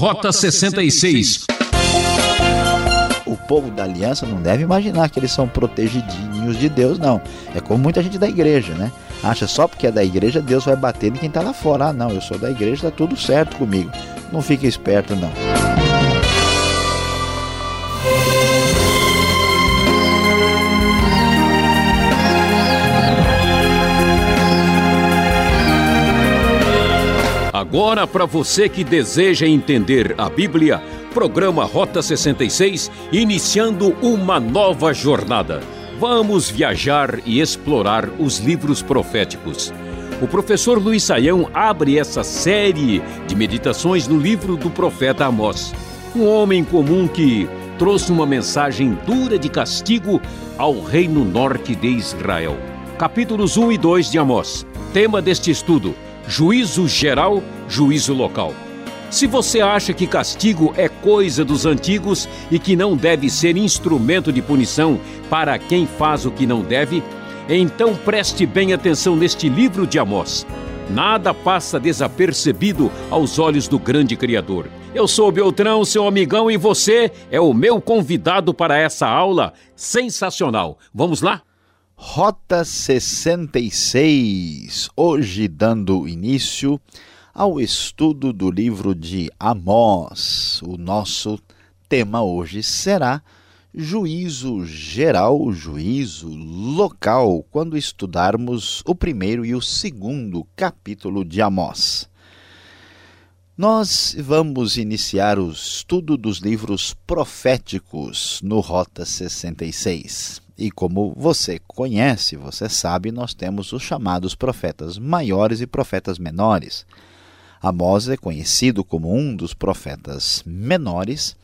Rota 66 o povo da aliança não deve imaginar que eles são protegidinhos de Deus, não. É como muita gente da igreja, né? Acha só porque é da igreja, Deus vai bater em quem está lá fora. Ah, não, eu sou da igreja, está tudo certo comigo. Não fique esperto, não. Agora, para você que deseja entender a Bíblia, programa Rota 66, iniciando uma nova jornada. Vamos viajar e explorar os livros proféticos. O professor Luiz Saião abre essa série de meditações no livro do profeta Amós. Um homem comum que trouxe uma mensagem dura de castigo ao reino norte de Israel. Capítulos 1 e 2 de Amós. Tema deste estudo: juízo geral, juízo local. Se você acha que castigo é coisa dos antigos e que não deve ser instrumento de punição para quem faz o que não deve, então preste bem atenção neste livro de Amós. Nada passa desapercebido aos olhos do grande Criador. Eu sou Beltrão, seu amigão, e você é o meu convidado para essa aula sensacional. Vamos lá? Rota 66, hoje dando início ao estudo do livro de Amós. O nosso tema hoje será juízo geral, juízo local, quando estudarmos o primeiro e o segundo capítulo de Amós. Nós vamos iniciar o estudo dos livros proféticos no Rota 66. E como você conhece, você sabe, nós temos os chamados profetas maiores e profetas menores. Amós é conhecido como um dos profetas menores,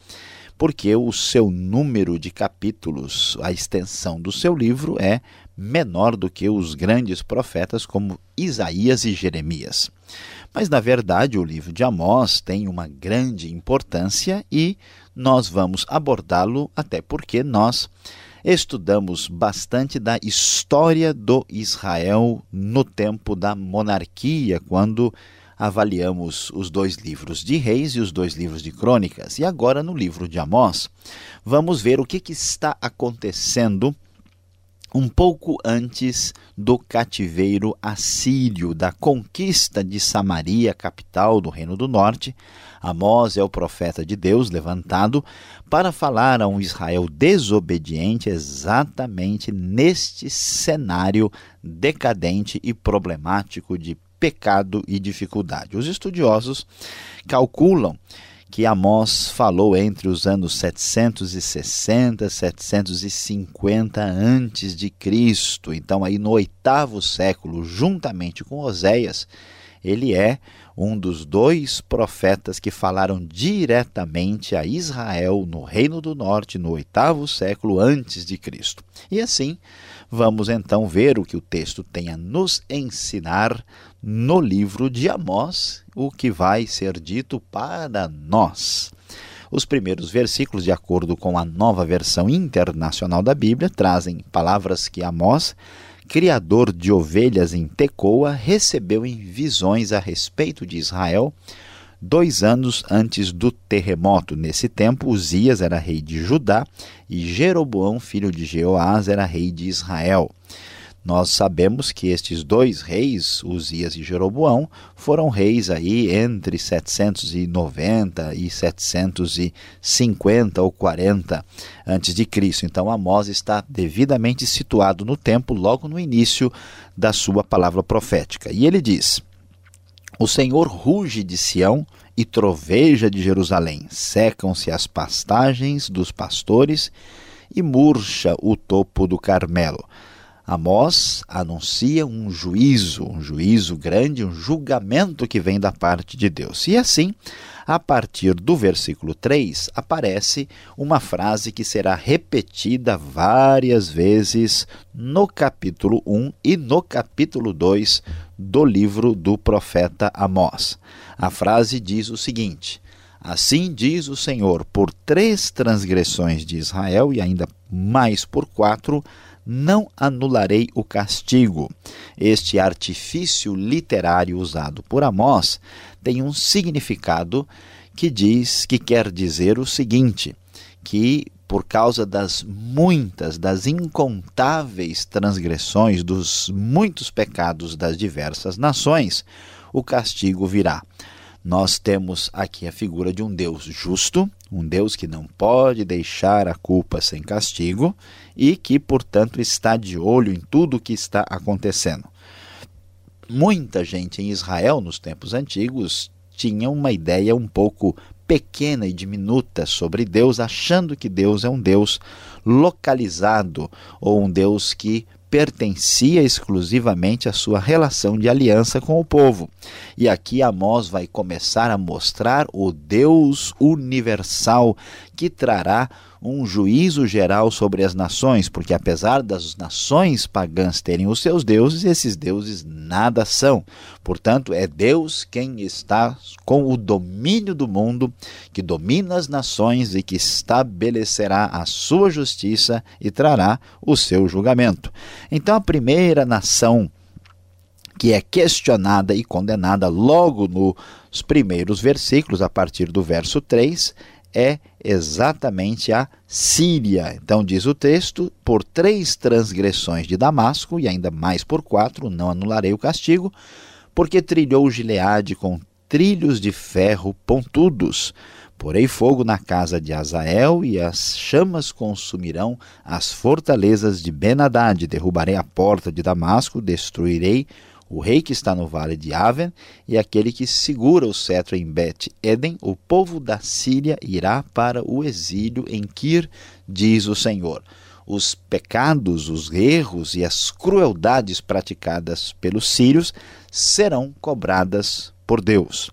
porque o seu número de capítulos, a extensão do seu livro é menor do que os grandes profetas como Isaías e Jeremias. Mas, na verdade, o livro de Amós tem uma grande importância e nós vamos abordá-lo, até porque nós estudamos bastante da história do Israel no tempo da monarquia, quando avaliamos os dois livros de Reis e os dois livros de Crônicas. E agora, no livro de Amós, vamos ver o que, que está acontecendo um pouco antes do cativeiro assírio, da conquista de Samaria, capital do Reino do Norte. Amós é o profeta de Deus levantado para falar a um Israel desobediente exatamente neste cenário decadente e problemático de pecado e dificuldade. Os estudiosos calculam que Amós falou entre os anos 760 e 750 antes de Cristo. Então aí no oitavo século, juntamente com Oséias, ele é um dos dois profetas que falaram diretamente a Israel no Reino do Norte no oitavo século antes de Cristo. E assim, vamos então ver o que o texto tem a nos ensinar no livro de Amós, o que vai ser dito para nós. Os primeiros versículos, de acordo com a nova versão internacional da Bíblia, trazem palavras que Amós, criador de ovelhas em Tecoa, recebeu em visões a respeito de Israel dois anos antes do terremoto. Nesse tempo, Uzias era rei de Judá e Jeroboão, filho de Jeoás, era rei de Israel. Nós sabemos que estes dois reis, Uzias e Jeroboão, foram reis aí entre 790 e 750 ou 40 antes de Cristo. Então Amós está devidamente situado no tempo logo no início da sua palavra profética. E ele diz: O Senhor ruge de Sião e troveja de Jerusalém. Secam-se as pastagens dos pastores e murcha o topo do Carmelo. Amós anuncia um juízo, um juízo grande, um julgamento que vem da parte de Deus. E assim, a partir do versículo 3, aparece uma frase que será repetida várias vezes no capítulo 1 e no capítulo 2 do livro do profeta Amós. A frase diz o seguinte: Assim diz o Senhor: por três transgressões de Israel e ainda mais por quatro, não anularei o castigo. Este artifício literário usado por Amós tem um significado que diz que quer dizer o seguinte: que por causa das muitas, das incontáveis transgressões, dos muitos pecados das diversas nações, o castigo virá. Nós temos aqui a figura de um Deus justo, um Deus que não pode deixar a culpa sem castigo e que, portanto, está de olho em tudo o que está acontecendo. Muita gente em Israel, nos tempos antigos, tinha uma ideia um pouco pequena e diminuta sobre Deus, achando que Deus é um Deus localizado ou um Deus que pertencia exclusivamente à sua relação de aliança com o povo. E aqui Amós vai começar a mostrar o Deus universal que trará um juízo geral sobre as nações, porque apesar das nações pagãs terem os seus deuses, esses deuses nada são. Portanto, é Deus quem está com o domínio do mundo, que domina as nações e que estabelecerá a sua justiça e trará o seu julgamento. Então, a primeira nação que é questionada e condenada logo nos primeiros versículos, a partir do verso 3, é exatamente a Síria. Então, diz o texto: por três transgressões de Damasco, e ainda mais por quatro, não anularei o castigo, porque trilhou Gileade com trilhos de ferro pontudos. Porei fogo na casa de Azael, e as chamas consumirão as fortalezas de Benadad. Derrubarei a porta de Damasco, destruirei o rei que está no vale de Aven e aquele que segura o cetro em Bet-Eden, o povo da Síria irá para o exílio em Kir, diz o Senhor. Os pecados, os erros e as crueldades praticadas pelos sírios serão cobradas por Deus.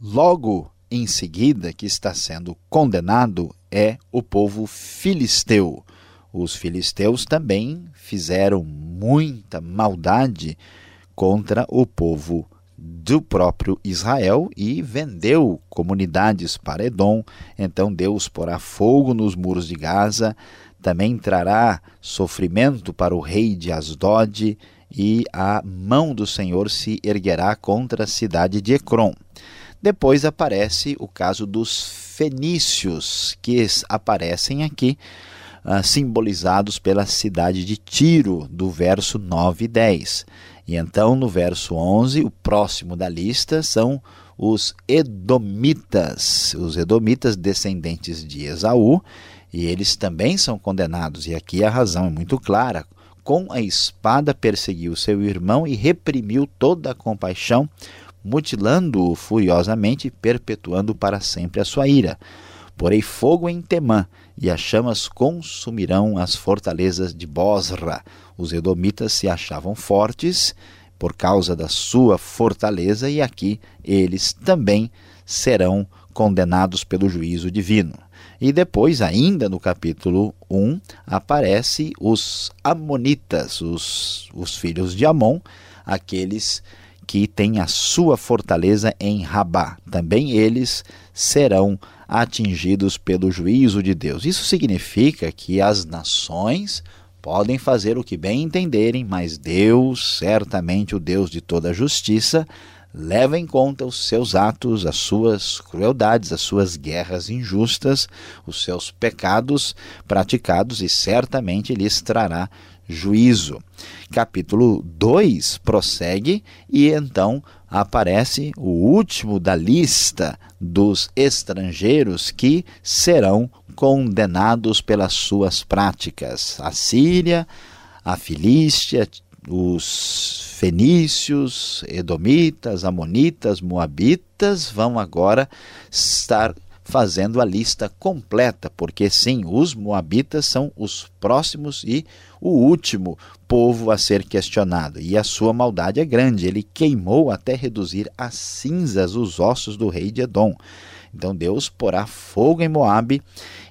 Logo em seguida, que está sendo condenado é o povo filisteu. Os filisteus também fizeram muita maldade contra o povo do próprio Israel e vendeu comunidades para Edom. Então Deus porá fogo nos muros de Gaza, também trará sofrimento para o rei de Asdod e a mão do Senhor se erguerá contra a cidade de Ecrom. Depois aparece o caso dos fenícios, que aparecem aqui uh, simbolizados pela cidade de Tiro, do verso 9 e 10. E então, no verso 11, o próximo da lista são os Edomitas, os Edomitas descendentes de Esaú, e eles também são condenados. E aqui a razão é muito clara. Com a espada perseguiu seu irmão e reprimiu toda a compaixão, mutilando-o furiosamente e perpetuando para sempre a sua ira. Porei fogo em Temã, e as chamas consumirão as fortalezas de Bosra. Os edomitas se achavam fortes por causa da sua fortaleza, e aqui eles também serão condenados pelo juízo divino. E depois, ainda no capítulo 1, aparece os Amonitas, os, os filhos de Amon, aqueles que têm a sua fortaleza em Rabá. Também eles serão atingidos pelo juízo de Deus. Isso significa que as nações podem fazer o que bem entenderem, mas Deus, certamente o Deus de toda justiça, leva em conta os seus atos, as suas crueldades, as suas guerras injustas, os seus pecados praticados e certamente lhes trará juízo. Capítulo 2 prossegue e então aparece o último da lista dos estrangeiros que serão condenados pelas suas práticas. A Síria, a Filístia, os fenícios, edomitas, amonitas, moabitas vão agora estar fazendo a lista completa, porque sim, os moabitas são os próximos e o último povo a ser questionado. E a sua maldade é grande, ele queimou até reduzir a cinzas os ossos do rei de Edom. Então Deus porá fogo em Moabe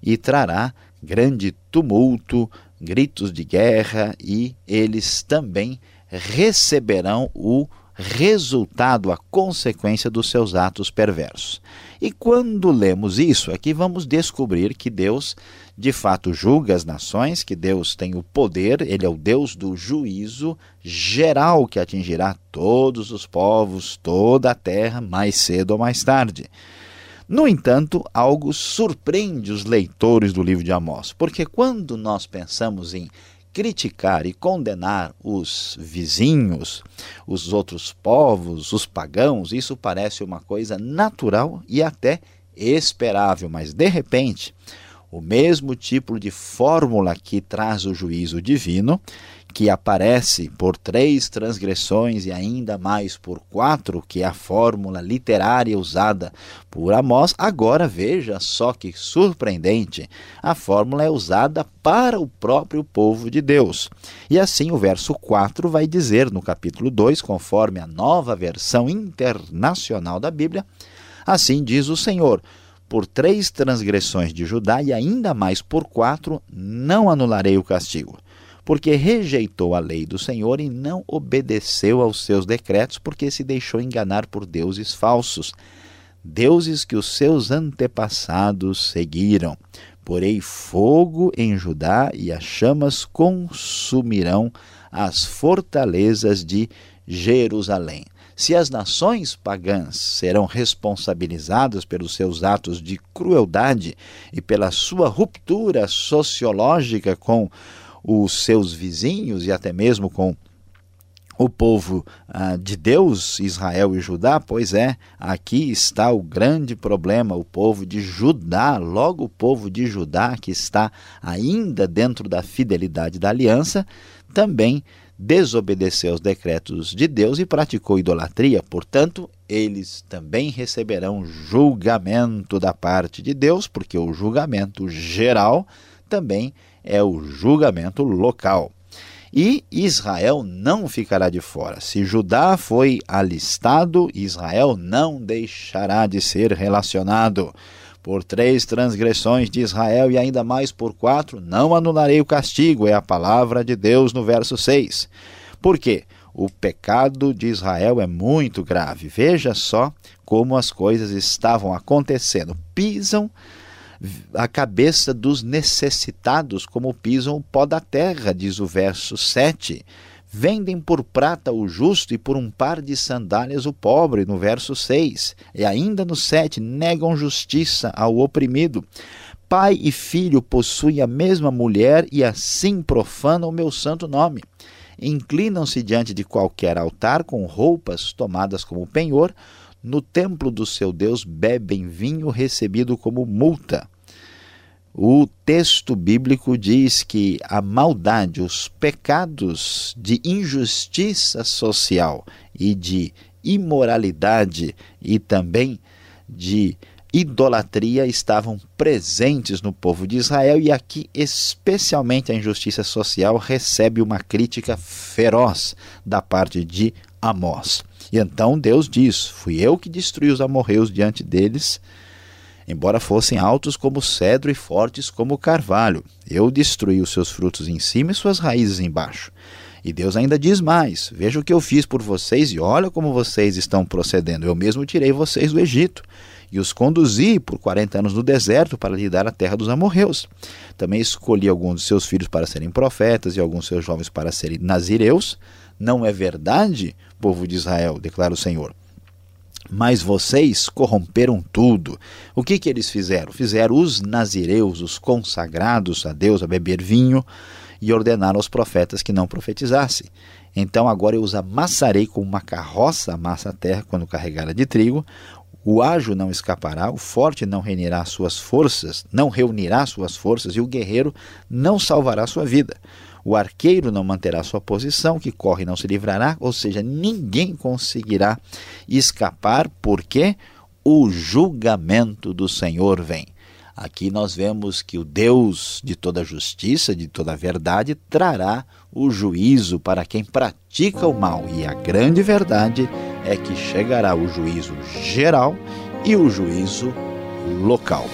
e trará grande tumulto, gritos de guerra e eles também receberão o resultado, a consequência dos seus atos perversos. E quando lemos isso, aqui vamos descobrir que Deus de fato julga as nações, que Deus tem o poder, ele é o Deus do juízo geral que atingirá todos os povos, toda a terra, mais cedo ou mais tarde. No entanto, algo surpreende os leitores do livro de Amós, porque quando nós pensamos em criticar e condenar os vizinhos, os outros povos, os pagãos, isso parece uma coisa natural e até esperável, mas de repente, o mesmo tipo de fórmula que traz o juízo divino que aparece por três transgressões e ainda mais por quatro, que é a fórmula literária usada por Amós, agora veja só que surpreendente, a fórmula é usada para o próprio povo de Deus. E assim o verso 4 vai dizer no capítulo 2, conforme a nova versão internacional da Bíblia, assim diz o Senhor por três transgressões de Judá e ainda mais por quatro, não anularei o castigo porque rejeitou a lei do Senhor e não obedeceu aos seus decretos, porque se deixou enganar por deuses falsos, deuses que os seus antepassados seguiram. Porei fogo em Judá e as chamas consumirão as fortalezas de Jerusalém. Se as nações pagãs serão responsabilizadas pelos seus atos de crueldade e pela sua ruptura sociológica com os seus vizinhos e até mesmo com o povo ah, de Deus, Israel e Judá? Pois é, aqui está o grande problema, o povo de Judá, logo o povo de Judá, que está ainda dentro da fidelidade da aliança, também desobedeceu aos decretos de Deus e praticou idolatria, portanto, eles também receberão julgamento da parte de Deus, porque o julgamento geral também é o julgamento local. E Israel não ficará de fora. Se Judá foi alistado, Israel não deixará de ser relacionado. Por três transgressões de Israel e ainda mais por quatro, não anularei o castigo, é a palavra de Deus no verso 6. Por quê? O pecado de Israel é muito grave. Veja só como as coisas estavam acontecendo. Pisam a cabeça dos necessitados, como pisam o pó da terra, diz o verso 7. Vendem por prata o justo e por um par de sandálias o pobre, no verso 6. E ainda no 7, negam justiça ao oprimido. Pai e filho possuem a mesma mulher e assim profanam o meu santo nome. Inclinam-se diante de qualquer altar com roupas tomadas como penhor. No templo do seu Deus bebem vinho recebido como multa. O texto bíblico diz que a maldade, os pecados de injustiça social e de imoralidade e também de idolatria estavam presentes no povo de Israel e aqui especialmente a injustiça social recebe uma crítica feroz da parte de Amós. E então Deus diz: Fui eu que destruí os amorreus diante deles embora fossem altos como cedro e fortes como carvalho. Eu destruí os seus frutos em cima e suas raízes embaixo. E Deus ainda diz mais: Veja o que eu fiz por vocês e olha como vocês estão procedendo. Eu mesmo tirei vocês do Egito e os conduzi por 40 anos no deserto para lhe dar a terra dos amorreus. Também escolhi alguns de seus filhos para serem profetas e alguns de seus jovens para serem nazireus. Não é verdade, povo de Israel, declara o Senhor. Mas vocês corromperam tudo. O que, que eles fizeram? Fizeram os nazireus, os consagrados a Deus, a beber vinho, e ordenaram aos profetas que não profetizassem. Então agora eu os amassarei com uma carroça amassa a terra quando carregada de trigo. O ágil não escapará, o forte não reunirá suas forças, não reunirá suas forças, e o guerreiro não salvará sua vida. O arqueiro não manterá sua posição, que corre não se livrará, ou seja, ninguém conseguirá escapar, porque o julgamento do Senhor vem. Aqui nós vemos que o Deus de toda justiça, de toda verdade, trará o juízo para quem pratica o mal. E a grande verdade é que chegará o juízo geral e o juízo local.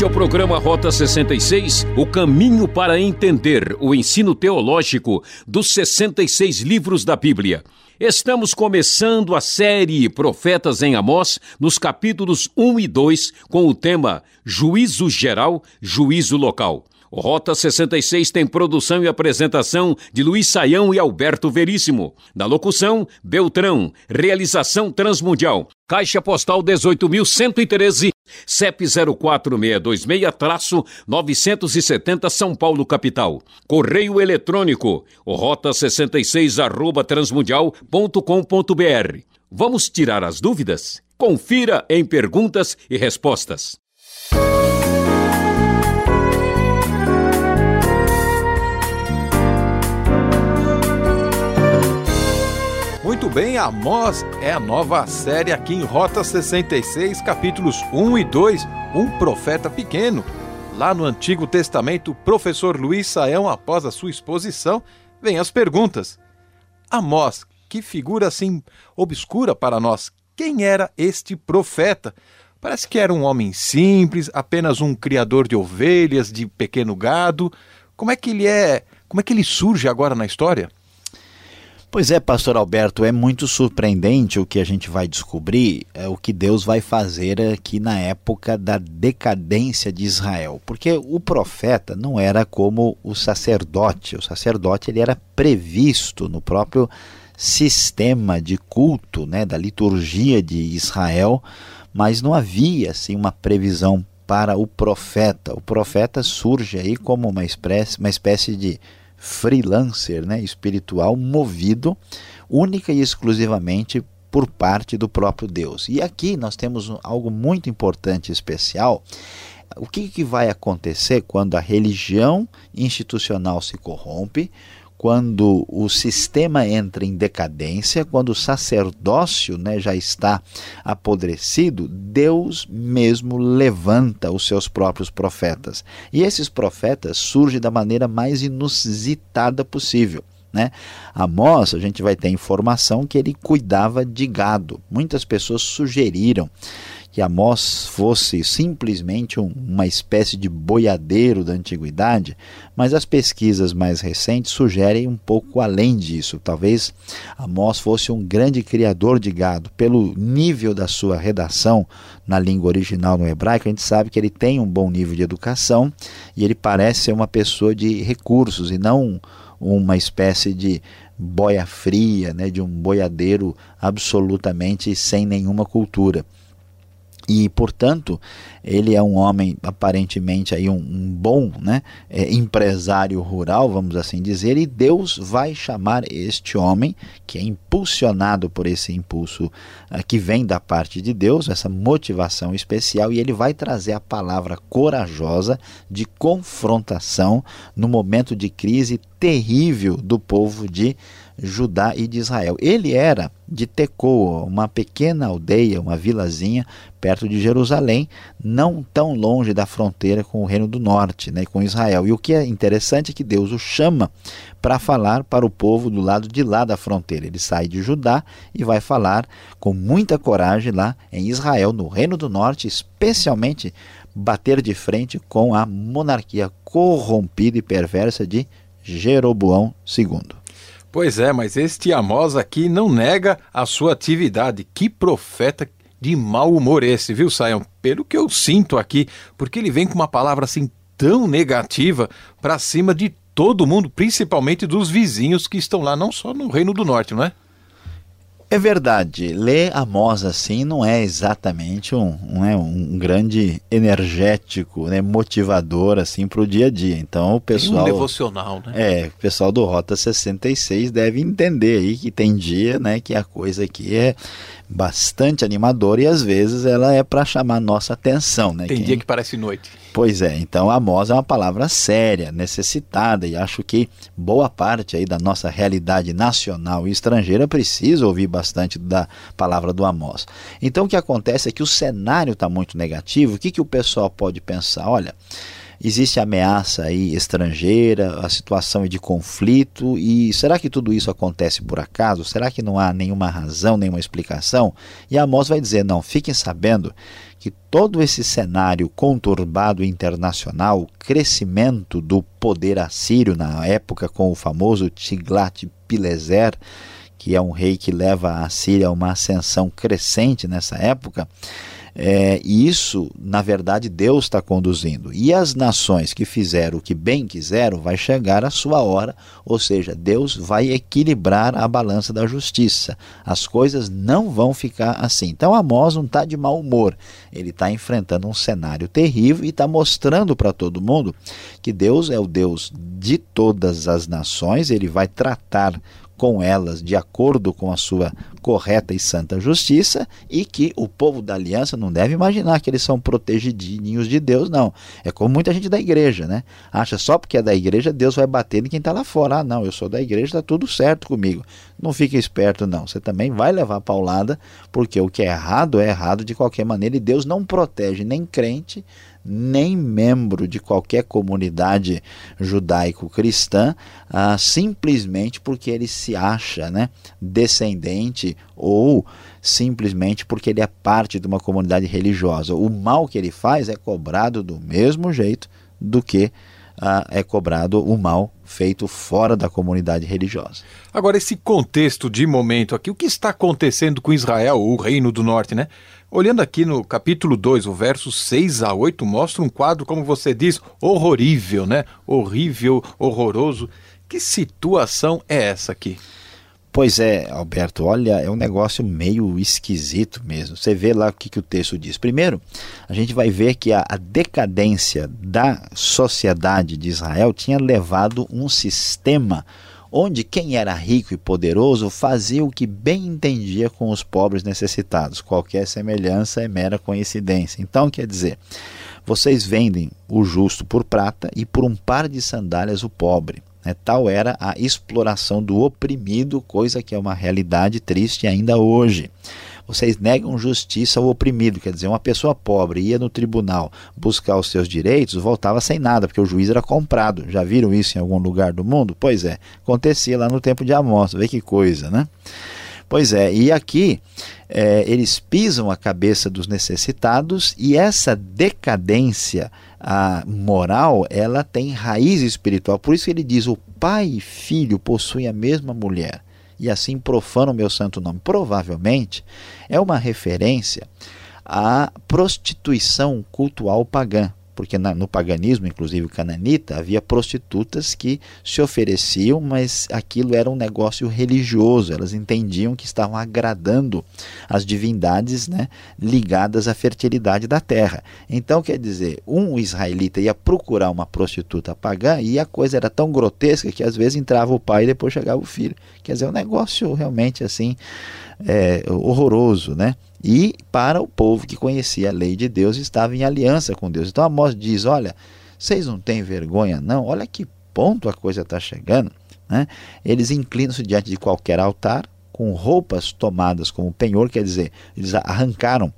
Este é o programa Rota 66, o caminho para entender o ensino teológico dos 66 livros da Bíblia. Estamos começando a série Profetas em Amós, nos capítulos 1 e 2, com o tema Juízo Geral, Juízo Local. O Rota 66 tem produção e apresentação de Luiz Saião e Alberto Veríssimo. Na locução, Beltrão. Realização Transmundial. Caixa Postal 18.113, CEP 04626-970 São Paulo, capital. Correio eletrônico, rota 66 arroba transmundial.com.br. Vamos tirar as dúvidas? Confira em perguntas e respostas. Muito bem, Amós é a nova série aqui em Rota 66, capítulos 1 e 2, Um Profeta Pequeno. Lá no Antigo Testamento, o professor Luiz Saião, após a sua exposição, vem as perguntas. Amós, que figura assim obscura para nós, quem era este profeta? Parece que era um homem simples, apenas um criador de ovelhas, de pequeno gado. Como é que ele é? Como é que ele surge agora na história? Pois é, pastor Alberto, é muito surpreendente o que a gente vai descobrir, é, o que Deus vai fazer aqui na época da decadência de Israel. Porque o profeta não era como o sacerdote. O sacerdote ele era previsto no próprio sistema de culto, né, da liturgia de Israel, mas não havia assim uma previsão para o profeta. O profeta surge aí como uma espécie, uma espécie de freelancer né, espiritual movido única e exclusivamente por parte do próprio Deus. E aqui nós temos algo muito importante e especial. O que, que vai acontecer quando a religião institucional se corrompe, quando o sistema entra em decadência, quando o sacerdócio né, já está apodrecido, Deus mesmo levanta os seus próprios profetas. E esses profetas surgem da maneira mais inusitada possível. Né? Amós, a gente vai ter informação que ele cuidava de gado. Muitas pessoas sugeriram que Amós fosse simplesmente um, uma espécie de boiadeiro da antiguidade, mas as pesquisas mais recentes sugerem um pouco além disso. Talvez Amós fosse um grande criador de gado. Pelo nível da sua redação na língua original no hebraico, a gente sabe que ele tem um bom nível de educação e ele parece ser uma pessoa de recursos e não uma espécie de boia fria, né, de um boiadeiro absolutamente sem nenhuma cultura e portanto ele é um homem aparentemente aí um, um bom né, é, empresário rural vamos assim dizer e Deus vai chamar este homem que é impulsionado por esse impulso uh, que vem da parte de Deus essa motivação especial e ele vai trazer a palavra corajosa de confrontação no momento de crise terrível do povo de Judá e de Israel. Ele era de Tecoa, uma pequena aldeia, uma vilazinha perto de Jerusalém, não tão longe da fronteira com o Reino do Norte, né, com Israel. E o que é interessante é que Deus o chama para falar para o povo do lado de lá da fronteira. Ele sai de Judá e vai falar com muita coragem lá em Israel, no Reino do Norte, especialmente bater de frente com a monarquia corrompida e perversa de Jeroboão II. Pois é, mas este Amós aqui não nega a sua atividade. Que profeta de mau humor esse, viu, Saião? Pelo que eu sinto aqui, porque ele vem com uma palavra assim tão negativa para cima de todo mundo, principalmente dos vizinhos que estão lá, não só no Reino do Norte, não é? É verdade, ler Amós assim não é exatamente um, um, é um grande energético, né, motivador assim para o dia a dia. Então o pessoal. Tem um devocional, né? É, o pessoal do Rota 66 deve entender aí que tem dia né, que a coisa aqui é bastante animadora e às vezes ela é para chamar nossa atenção. Né? Tem Quem... dia que parece noite. Pois é, então Amós é uma palavra séria, necessitada, e acho que boa parte aí da nossa realidade nacional e estrangeira precisa ouvir bastante da palavra do Amós. Então o que acontece é que o cenário está muito negativo, o que, que o pessoal pode pensar? Olha, existe ameaça aí estrangeira, a situação é de conflito, e será que tudo isso acontece por acaso? Será que não há nenhuma razão, nenhuma explicação? E Amós vai dizer, não, fiquem sabendo que todo esse cenário conturbado internacional, o crescimento do poder assírio na época com o famoso Tiglat-Pileser, que é um rei que leva a Síria a uma ascensão crescente nessa época, é, e isso, na verdade, Deus está conduzindo. E as nações que fizeram o que bem quiseram, vai chegar a sua hora, ou seja, Deus vai equilibrar a balança da justiça. As coisas não vão ficar assim. Então Amós não está de mau humor. Ele está enfrentando um cenário terrível e está mostrando para todo mundo que Deus é o Deus de todas as nações, ele vai tratar com elas de acordo com a sua correta e santa justiça e que o povo da aliança não deve imaginar que eles são protegidinhos de Deus, não. É como muita gente da igreja, né? Acha só porque é da igreja Deus vai bater em quem está lá fora. Ah, não, eu sou da igreja, está tudo certo comigo. Não fique esperto, não. Você também vai levar paulada, porque o que é errado é errado de qualquer maneira e Deus não protege nem crente nem membro de qualquer comunidade judaico-cristã, ah, simplesmente porque ele se acha né, descendente ou simplesmente porque ele é parte de uma comunidade religiosa. O mal que ele faz é cobrado do mesmo jeito do que ah, é cobrado o mal feito fora da comunidade religiosa. Agora, esse contexto de momento aqui, o que está acontecendo com Israel, o reino do norte, né? Olhando aqui no capítulo 2, o verso 6 a 8, mostra um quadro, como você diz, horrorível, né? Horrível, horroroso. Que situação é essa aqui? Pois é, Alberto, olha, é um negócio meio esquisito mesmo. Você vê lá o que, que o texto diz. Primeiro, a gente vai ver que a, a decadência da sociedade de Israel tinha levado um sistema onde quem era rico e poderoso fazia o que bem entendia com os pobres necessitados. Qualquer semelhança é mera coincidência. Então, quer dizer, vocês vendem o justo por prata e por um par de sandálias o pobre. Né? Tal era a exploração do oprimido, coisa que é uma realidade triste ainda hoje. Vocês negam justiça ao oprimido, quer dizer, uma pessoa pobre ia no tribunal buscar os seus direitos, voltava sem nada, porque o juiz era comprado. Já viram isso em algum lugar do mundo? Pois é, acontecia lá no tempo de Amós, vê que coisa, né? Pois é, e aqui é, eles pisam a cabeça dos necessitados e essa decadência a moral, ela tem raiz espiritual. Por isso ele diz: o pai e filho possuem a mesma mulher e assim profana o meu santo nome. Provavelmente é uma referência à prostituição cultual pagã porque na, no paganismo, inclusive cananita, havia prostitutas que se ofereciam, mas aquilo era um negócio religioso, elas entendiam que estavam agradando as divindades né, ligadas à fertilidade da terra. Então, quer dizer, um israelita ia procurar uma prostituta pagã e a coisa era tão grotesca que às vezes entrava o pai e depois chegava o filho. Quer dizer, um negócio realmente assim é, horroroso, né? E para o povo que conhecia a lei de Deus estava em aliança com Deus. Então Amós diz: olha, vocês não têm vergonha, não? Olha que ponto a coisa está chegando. Né? Eles inclinam-se diante de qualquer altar, com roupas tomadas como penhor, quer dizer, eles arrancaram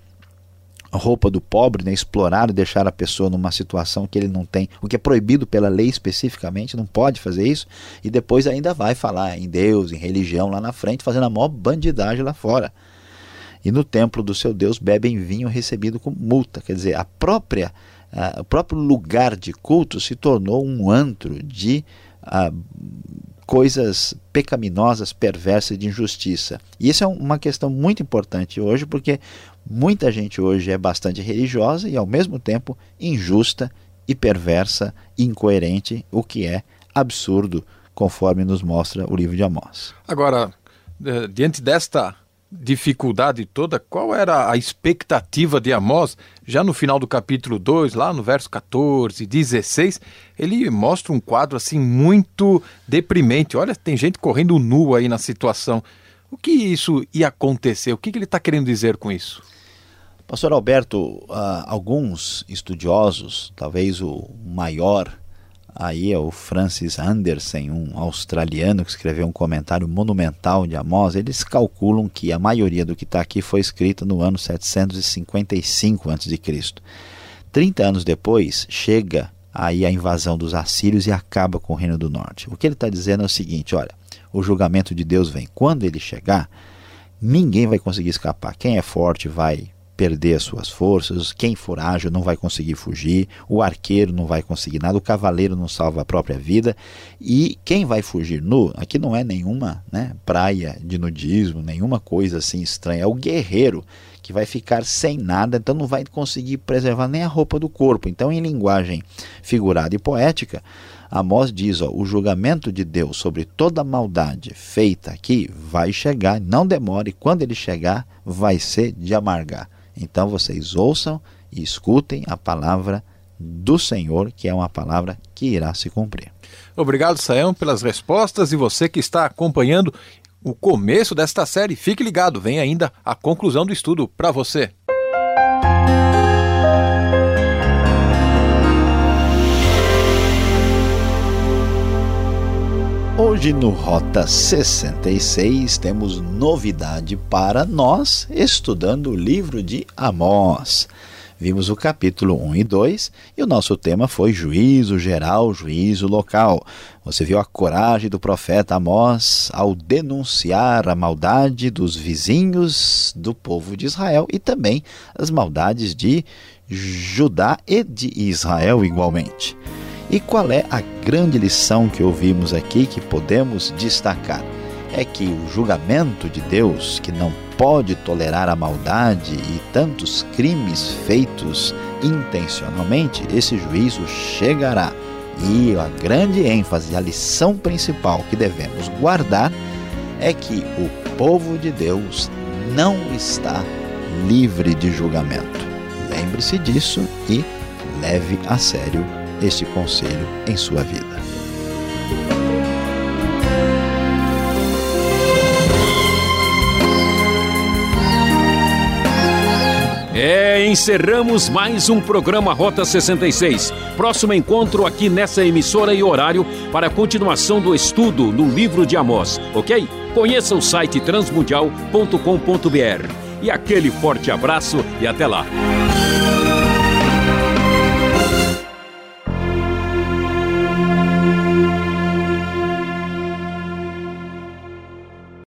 a roupa do pobre, né, exploraram, deixaram a pessoa numa situação que ele não tem, o que é proibido pela lei especificamente, não pode fazer isso, e depois ainda vai falar em Deus, em religião lá na frente, fazendo a maior bandidagem lá fora. E no templo do seu Deus bebem vinho recebido com multa, quer dizer, a própria, o próprio lugar de culto se tornou um antro de coisas pecaminosas, perversas de injustiça. E isso é uma questão muito importante hoje, porque muita gente hoje é bastante religiosa e ao mesmo tempo injusta e perversa, incoerente, o que é absurdo, conforme nos mostra o livro de Amós. Agora, diante desta dificuldade toda, qual era a expectativa de Amós? Já no final do capítulo 2, lá no verso 14, 16, ele mostra um quadro assim muito deprimente. Olha, tem gente correndo nu aí na situação. O que isso ia acontecer? O que ele está querendo dizer com isso? Pastor Alberto, uh, alguns estudiosos, talvez o maior Aí é o Francis Anderson, um australiano que escreveu um comentário monumental de Amós. Eles calculam que a maioria do que está aqui foi escrita no ano 755 a.C. 30 anos depois, chega aí a invasão dos assírios e acaba com o Reino do Norte. O que ele está dizendo é o seguinte: olha, o julgamento de Deus vem. Quando ele chegar, ninguém vai conseguir escapar. Quem é forte vai perder as suas forças, quem for ágil não vai conseguir fugir, o arqueiro não vai conseguir nada, o cavaleiro não salva a própria vida, e quem vai fugir nu, aqui não é nenhuma né, praia de nudismo, nenhuma coisa assim estranha, é o guerreiro que vai ficar sem nada, então não vai conseguir preservar nem a roupa do corpo. Então, em linguagem figurada e poética, Amós diz: ó, o julgamento de Deus sobre toda maldade feita aqui vai chegar, não demore, quando ele chegar, vai ser de amargar. Então vocês ouçam e escutem a palavra do Senhor, que é uma palavra que irá se cumprir. Obrigado, Saão, pelas respostas e você que está acompanhando o começo desta série, fique ligado, vem ainda a conclusão do estudo para você. Hoje no Rota 66 temos novidade para nós estudando o livro de Amós. Vimos o capítulo 1 e 2 e o nosso tema foi juízo geral, juízo local. Você viu a coragem do profeta Amós ao denunciar a maldade dos vizinhos do povo de Israel e também as maldades de Judá e de Israel igualmente. E qual é a grande lição que ouvimos aqui que podemos destacar? É que o julgamento de Deus, que não pode tolerar a maldade e tantos crimes feitos intencionalmente, esse juízo chegará. E a grande ênfase, a lição principal que devemos guardar é que o povo de Deus não está livre de julgamento. Lembre-se disso e leve a sério este conselho em sua vida. É, encerramos mais um programa Rota 66. Próximo encontro aqui nessa emissora e horário para a continuação do estudo no livro de Amós, ok? Conheça o site transmundial.com.br. E aquele forte abraço e até lá.